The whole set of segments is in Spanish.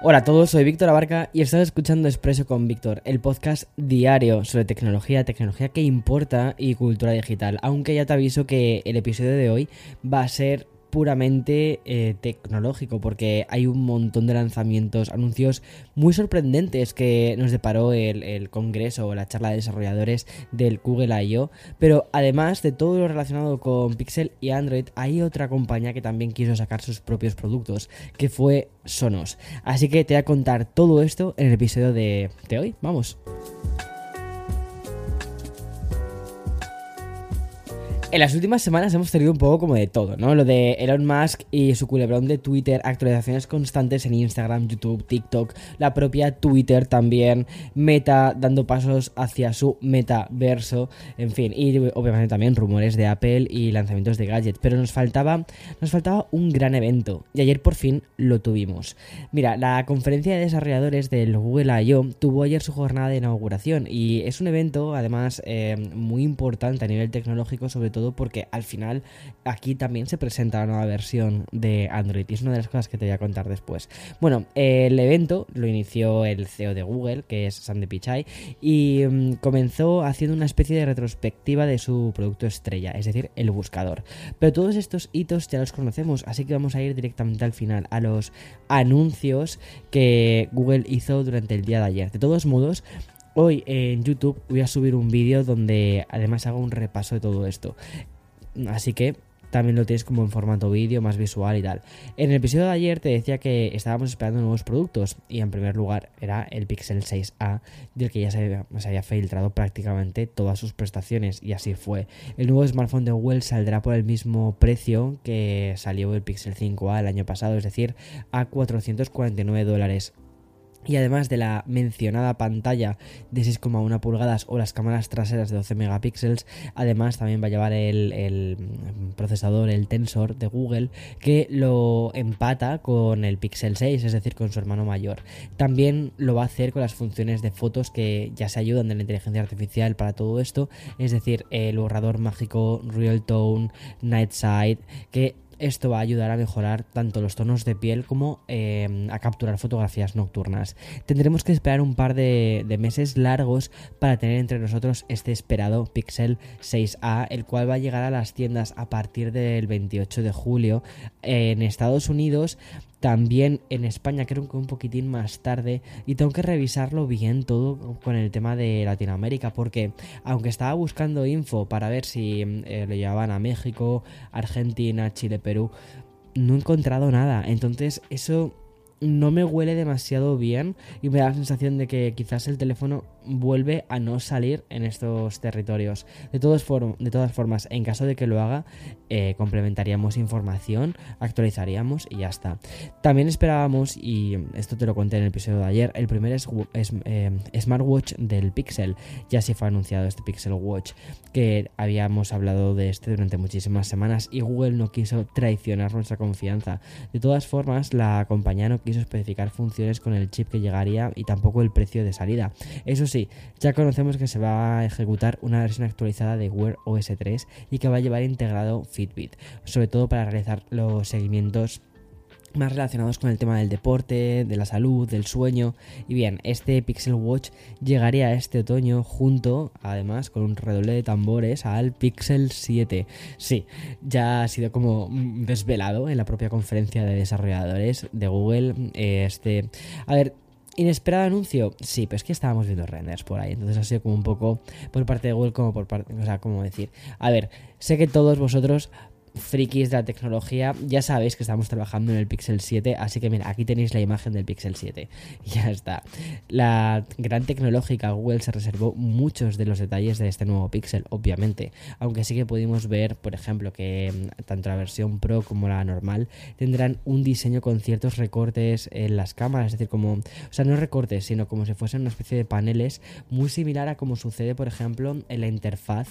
Hola a todos, soy Víctor Abarca y estás escuchando Expreso con Víctor, el podcast diario sobre tecnología, tecnología que importa y cultura digital. Aunque ya te aviso que el episodio de hoy va a ser puramente eh, tecnológico porque hay un montón de lanzamientos, anuncios muy sorprendentes que nos deparó el, el, congreso o la charla de desarrolladores del Google I.O. Pero además de todo lo relacionado con Pixel y Android, hay otra compañía que también quiso sacar sus propios productos, que fue Sonos. Así que te voy a contar todo esto en el episodio de, de hoy. Vamos. En las últimas semanas hemos tenido un poco como de todo, ¿no? Lo de Elon Musk y su culebrón de Twitter, actualizaciones constantes en Instagram, YouTube, TikTok, la propia Twitter también, Meta dando pasos hacia su metaverso, en fin, y obviamente también rumores de Apple y lanzamientos de gadgets, pero nos faltaba nos faltaba un gran evento y ayer por fin lo tuvimos. Mira, la conferencia de desarrolladores del Google I.O. tuvo ayer su jornada de inauguración y es un evento además eh, muy importante a nivel tecnológico, sobre todo porque al final aquí también se presenta la nueva versión de Android y es una de las cosas que te voy a contar después. Bueno, el evento lo inició el CEO de Google, que es Sandy Pichai, y um, comenzó haciendo una especie de retrospectiva de su producto estrella, es decir, el buscador. Pero todos estos hitos ya los conocemos, así que vamos a ir directamente al final, a los anuncios que Google hizo durante el día de ayer. De todos modos, Hoy en YouTube voy a subir un vídeo donde además hago un repaso de todo esto. Así que también lo tienes como en formato vídeo, más visual y tal. En el episodio de ayer te decía que estábamos esperando nuevos productos y en primer lugar era el Pixel 6A del que ya se había, se había, filtrado prácticamente todas sus prestaciones y así fue. El nuevo smartphone de Google saldrá por el mismo precio que salió el Pixel 5A el año pasado, es decir, a 449 dólares. Y además de la mencionada pantalla de 6,1 pulgadas o las cámaras traseras de 12 megapíxeles, además también va a llevar el, el, procesador, el Tensor de Google, que lo empata con el Pixel 6, es decir, con su hermano mayor. También lo va a hacer con las funciones de fotos que ya se ayudan de la inteligencia artificial para todo esto, es decir, el borrador mágico, Real Tone, Night Side, que esto va a ayudar a mejorar tanto los tonos de piel como eh, a capturar fotografías nocturnas. Tendremos que esperar un par de, meses largos para tener entre nosotros este esperado Pixel 6A, el cual va a llegar a las tiendas a partir del 28 de julio. En Estados Unidos también en España creo que un poquitín más tarde y tengo que revisarlo bien todo con el tema de Latinoamérica porque aunque estaba buscando info para ver si eh, lo llevaban a México, Argentina, Chile, Perú, no he encontrado nada. Entonces eso no me huele demasiado bien y me da la sensación de que quizás el teléfono vuelve a no salir en estos territorios. De, todas formas, en caso de que lo haga, eh, complementaríamos información, actualizaríamos y ya está. También esperábamos, y esto te lo conté en el episodio de ayer, el primer eh, smartwatch del Pixel. Ya se fue anunciado este Pixel Watch, que habíamos hablado de este durante muchísimas semanas y Google no quiso traicionar nuestra confianza. De todas formas, la compañía no quiso especificar funciones con el chip que llegaría y tampoco el precio de salida. Eso sí, ya conocemos que se va a ejecutar una versión actualizada de Wear OS 3 y que va a llevar integrado Fitbit, sobre todo para realizar los seguimientos más relacionados con el tema del deporte, de la salud, del sueño. Y bien, este Pixel Watch llegaría este otoño junto, además, con un redoble de tambores al Pixel 7. Sí, ya ha sido como desvelado en la propia conferencia de desarrolladores de Google. Este, a ver, ¿Inesperado anuncio? Sí, pero es que estábamos viendo renders por ahí. Entonces ha sido como un poco por parte de Google, como por parte. O sea, como decir. A ver, sé que todos vosotros frikis de la tecnología, ya sabéis que estamos trabajando en el Pixel 7, así que mira, aquí tenéis la imagen del Pixel 7. Ya está. La gran tecnológica Google se reservó muchos de los detalles de este nuevo Pixel, obviamente, aunque sí que pudimos ver, por ejemplo, que mm, tanto la versión Pro como la normal tendrán un diseño con ciertos recortes en las cámaras, es decir, como, o sea, no recortes, sino como si fuesen una especie de paneles muy similar a como sucede, por ejemplo, en la interfaz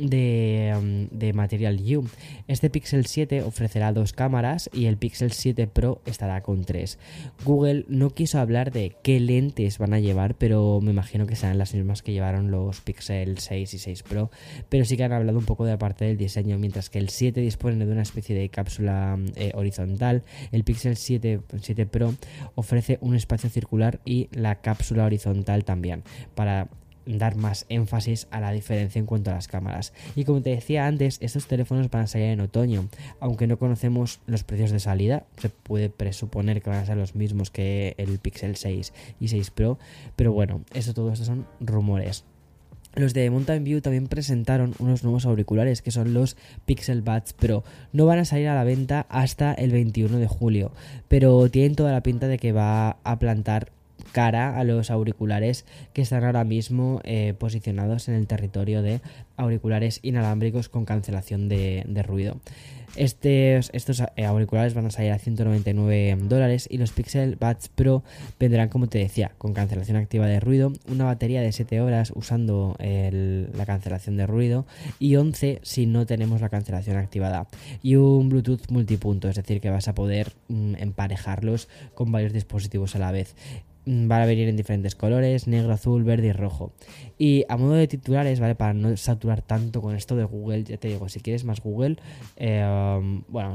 de, um, de, Material U. Este Pixel 7 ofrecerá dos cámaras y el Pixel 7 Pro estará con tres. Google no quiso hablar de qué lentes van a llevar, pero me imagino que serán las mismas que llevaron los Pixel 6 y 6 Pro, pero sí que han hablado un poco de la parte del diseño, mientras que el 7 dispone de una especie de cápsula eh, horizontal, el Pixel 7, 7 Pro ofrece un espacio circular y la cápsula horizontal también para dar más énfasis a la diferencia en cuanto a las cámaras. Y como te decía antes, estos teléfonos van a salir en otoño. Aunque no conocemos los precios de salida, se puede presuponer que van a ser los mismos que el Pixel 6 y 6 Pro. Pero bueno, eso todo esto son rumores. Los de Mountain View también presentaron unos nuevos auriculares que son los Pixel Buds Pro. No van a salir a la venta hasta el 21 de julio, pero tienen toda la pinta de que va a plantar cara a los auriculares que están ahora mismo eh, posicionados en el territorio de auriculares inalámbricos con cancelación de, ruido. Estos, eh, auriculares van a salir a 199 dólares y los Pixel Buds Pro vendrán, como te decía, con cancelación activa de ruido, una batería de 7 horas usando la cancelación de ruido y 11 si no tenemos la cancelación activada y un Bluetooth multipunto, es decir, que vas a poder mm, emparejarlos con varios dispositivos a la vez. Mm, van a venir en diferentes colores, negro, azul, verde y rojo. Y a modo de titulares, ¿vale? Para no saturar tanto con esto de Google, ya te digo, si quieres más Google, eh, bueno,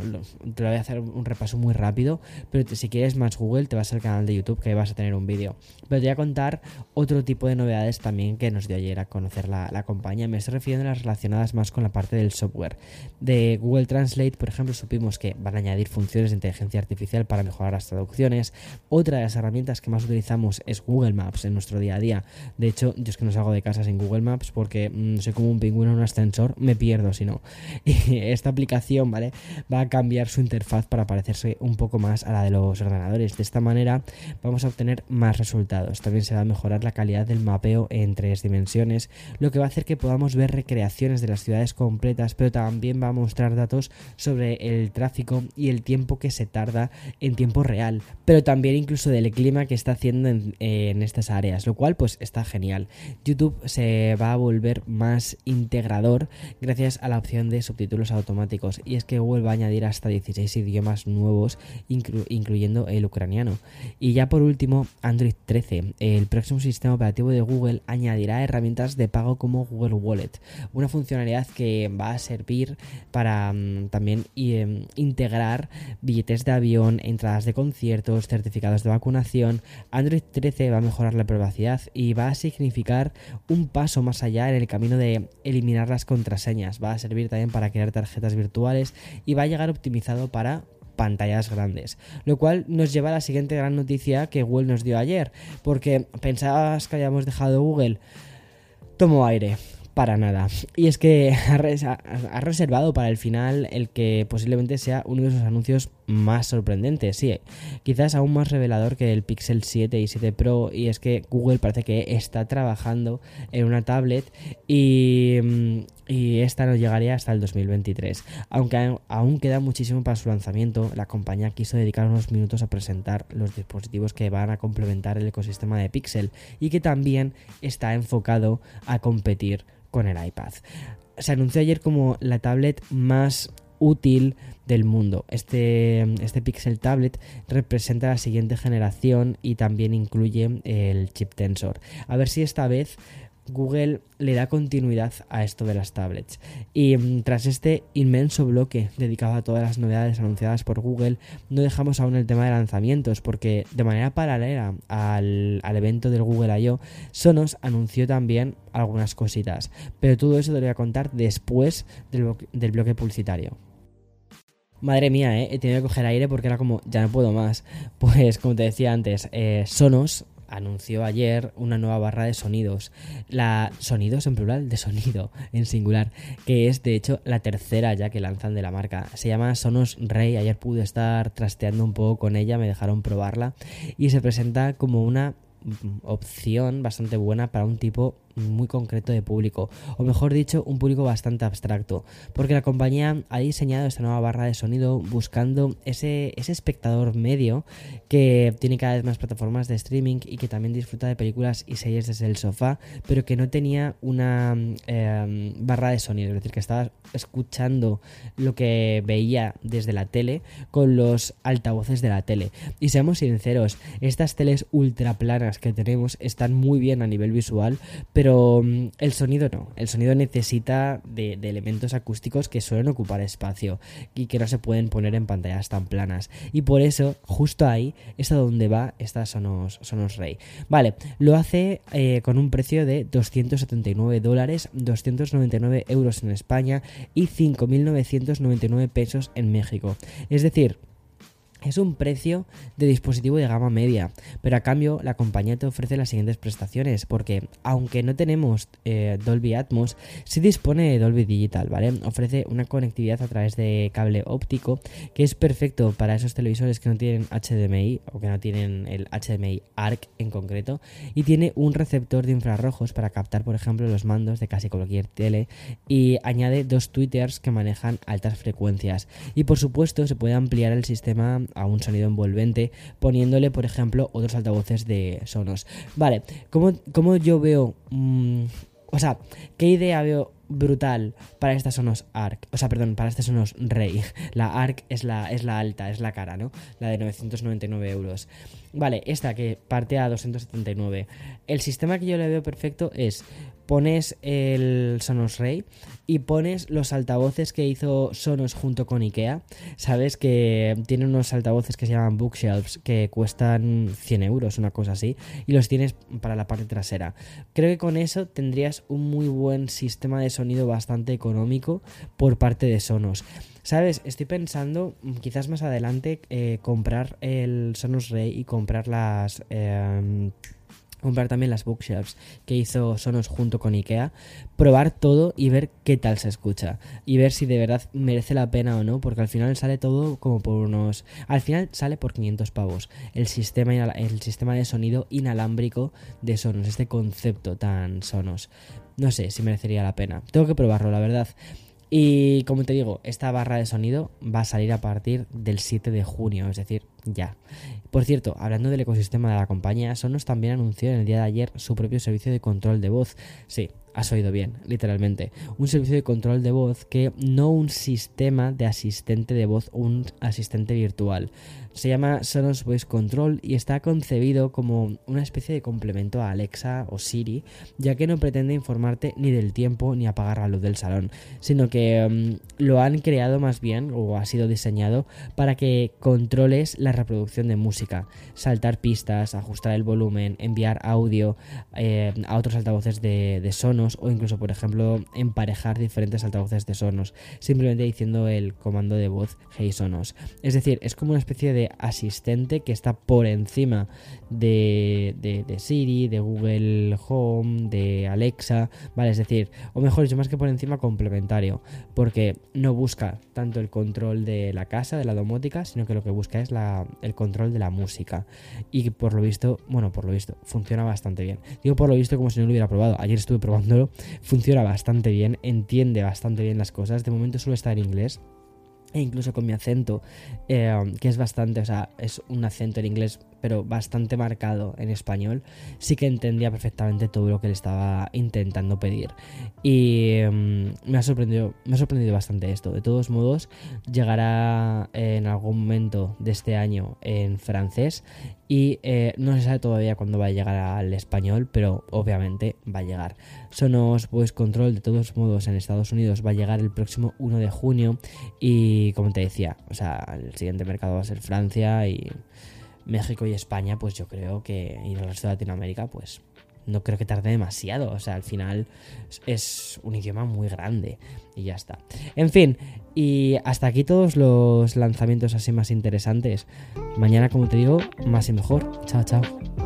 te lo voy a hacer un repaso muy rápido, pero si quieres más Google, te vas al canal de YouTube que vas a tener un vídeo. Pero te voy a contar otro tipo de novedades también que nos dio ayer a conocer la, la compañía. Me estoy refiriendo a las relacionadas más con la parte del software. De Google Translate, por ejemplo, supimos que van a añadir funciones de inteligencia artificial para mejorar las traducciones. Otra de las herramientas que más utilizamos es Google Maps en nuestro día a día. De hecho, yo es que no salgo de casa sin Google Maps porque mm, soy como un pingüino en un ascensor, me pierdo si no. Y esta aplicación, ¿vale? Va a cambiar su interfaz para parecerse un poco más a la de los ordenadores. De esta manera vamos a obtener más resultados. También se va a mejorar la calidad del mapeo en tres dimensiones, lo que va a hacer que podamos ver recreaciones de las ciudades completas, pero también va a mostrar datos sobre el tráfico y el tiempo que se tarda en tiempo real, pero también incluso del clima que está haciendo en, estas áreas, lo cual pues está genial. YouTube se va a volver más integrador gracias a la opción de subtítulos automáticos y es que Google va a añadir hasta 16 idiomas nuevos incluyendo el ucraniano. Y ya por último, Android 13, el próximo sistema operativo de Google añadirá herramientas de pago como Google Wallet, una funcionalidad que va a servir para mm, también em, integrar billetes de avión, entradas de conciertos, certificados de vacunación, Android 13 va a mejorar la privacidad y va a significar un paso más allá en el camino de eliminar las contraseñas. Va a servir también para crear tarjetas virtuales y va a llegar optimizado para pantallas grandes. Lo cual nos lleva a la siguiente gran noticia que Google nos dio ayer. Porque pensabas que habíamos dejado Google. Tomo aire para nada. Y es que ha, reservado para el final el que posiblemente sea uno de sus anuncios más sorprendentes. Sí, quizás aún más revelador que el Pixel 7 y 7 Pro. Y es que Google parece que está trabajando en una tablet y, mm, y esta no llegaría hasta el 2023. Aunque aún queda muchísimo para su lanzamiento, la compañía quiso dedicar unos minutos a presentar los dispositivos que van a complementar el ecosistema de Pixel y que también está enfocado a competir con el iPad. Se anunció ayer como la tablet más útil del mundo. Este, este Pixel Tablet representa la siguiente generación y también incluye el chip Tensor. A ver si esta vez Google le da continuidad a esto de las tablets. Y mm, tras este inmenso bloque dedicado a todas las novedades anunciadas por Google, no dejamos aún el tema de lanzamientos, porque de manera paralela al, evento del Google I.O., Sonos anunció también algunas cositas. Pero todo eso te lo voy a contar después del, bloque publicitario. Madre mía, ¿eh? he tenido que coger aire porque era como, ya no puedo más. Pues como te decía antes, eh, Sonos anunció ayer una nueva barra de sonidos. La sonidos en plural, de sonido en singular, que es de hecho la tercera ya que lanzan de la marca. Se llama Sonos Rey. Ayer pude estar trasteando un poco con ella, me dejaron probarla y se presenta como una mm, opción bastante buena para un tipo muy concreto de público, o mejor dicho, un público bastante abstracto, porque la compañía ha diseñado esta nueva barra de sonido buscando ese, ese espectador medio que tiene cada vez más plataformas de streaming y que también disfruta de películas y series desde el sofá, pero que no tenía una em, barra de sonido, es decir, que estaba escuchando lo que veía desde la tele con los altavoces de la tele. Y seamos sinceros, estas teles ultra planas que tenemos están muy bien a nivel visual, pero pero mm, el sonido no. El sonido necesita de, elementos acústicos que suelen ocupar espacio y que no se pueden poner en pantallas tan planas. Y por eso, justo ahí es a donde va esta Sonos, Sonos Rey. Vale, lo hace eh, con un precio de 279 dólares, 299 euros en España y 5.999 pesos en México. Es decir, es un precio de dispositivo de gama media, pero a cambio la compañía te ofrece las siguientes prestaciones, porque aunque no tenemos eh, Dolby Atmos, sí dispone de Dolby Digital, ¿vale? Ofrece una conectividad a través de cable óptico que es perfecto para esos televisores que no tienen HDMI o que no tienen el HDMI ARC en concreto, y tiene un receptor de infrarrojos para captar, por ejemplo, los mandos de casi cualquier tele, y añade dos tweeters que manejan altas frecuencias. Y por supuesto se puede ampliar el sistema a un sonido envolvente, poniéndole, por ejemplo, otros altavoces de Sonos. Vale, ¿cómo, yo veo... Mm, o sea, ¿qué idea veo brutal para esta Sonos Arc? O sea, perdón, para esta Sonos Rey. La Arc es la, es la alta, es la cara, ¿no? La de 999 euros. Vale, esta que parte a 279. El sistema que yo le veo perfecto es pones el Sonos Rey y pones los altavoces que hizo Sonos junto con Ikea. Sabes que tiene unos altavoces que se llaman bookshelves que cuestan 100 euros, una cosa así, y los tienes para la parte trasera. Creo que con eso tendrías un muy buen sistema de sonido bastante económico por parte de Sonos. ¿Sabes? Estoy pensando quizás más adelante eh, comprar el Sonos Rey y comprar las... Em, comprar también las bookshelves que hizo Sonos junto con Ikea, probar todo y ver qué tal se escucha y ver si de verdad merece la pena o no, porque al final sale todo como por unos al final sale por 500 pavos el sistema el sistema de sonido inalámbrico de Sonos, este concepto tan Sonos. No sé si merecería la pena. Tengo que probarlo, la verdad. Y como te digo, esta barra de sonido va a salir a partir del 7 de junio, es decir, ya. Por cierto, hablando del ecosistema de la compañía, Sonos también anunció en el día de ayer su propio servicio de control de voz. Sí, has oído bien, literalmente. Un servicio de control de voz que no un sistema de asistente de voz, un asistente virtual. Se llama Sonos Voice Control y está concebido como una especie de complemento a Alexa o Siri, ya que no pretende informarte ni del tiempo ni apagar la luz del salón, sino que mm, lo han creado más bien o ha sido diseñado para que controles la reproducción de música, saltar pistas, ajustar el volumen, enviar audio eh, a otros altavoces de, Sonos o incluso, por ejemplo, emparejar diferentes altavoces de Sonos, simplemente diciendo el comando de voz Hey Sonos. Es decir, es como una especie de asistente que está por encima de, Siri, de Google Home, de Alexa, ¿vale? Es decir, o mejor dicho, más que por encima, complementario, porque no busca tanto el control de la casa, de la domótica, sino que lo que busca es la, el control de la música. Y por lo visto, bueno, por lo visto, funciona bastante bien. Digo por lo visto como si no lo hubiera probado. Ayer estuve probándolo, funciona bastante bien, entiende bastante bien las cosas. De momento solo está en inglés e incluso con mi acento, eh, que es bastante, o sea, es un acento en inglés pero bastante marcado en español, sí que entendía perfectamente todo lo que le estaba intentando pedir. Y mm, me, ha sorprendido, me ha sorprendido bastante esto. De todos modos, llegará en algún momento de este año en francés y eh, no se sabe todavía cuándo va a llegar al español, pero obviamente va a llegar. Sonos Voice Control, de todos modos, en Estados Unidos va a llegar el próximo 1 de junio y como te decía, o sea, el siguiente mercado va a ser Francia y México y España, pues yo creo que ir al resto de Latinoamérica, pues no creo que tarde demasiado. O sea, al final es un idioma muy grande y ya está. En fin, y hasta aquí todos los lanzamientos así más interesantes. Mañana, como te digo, más y mejor. Chao, chao.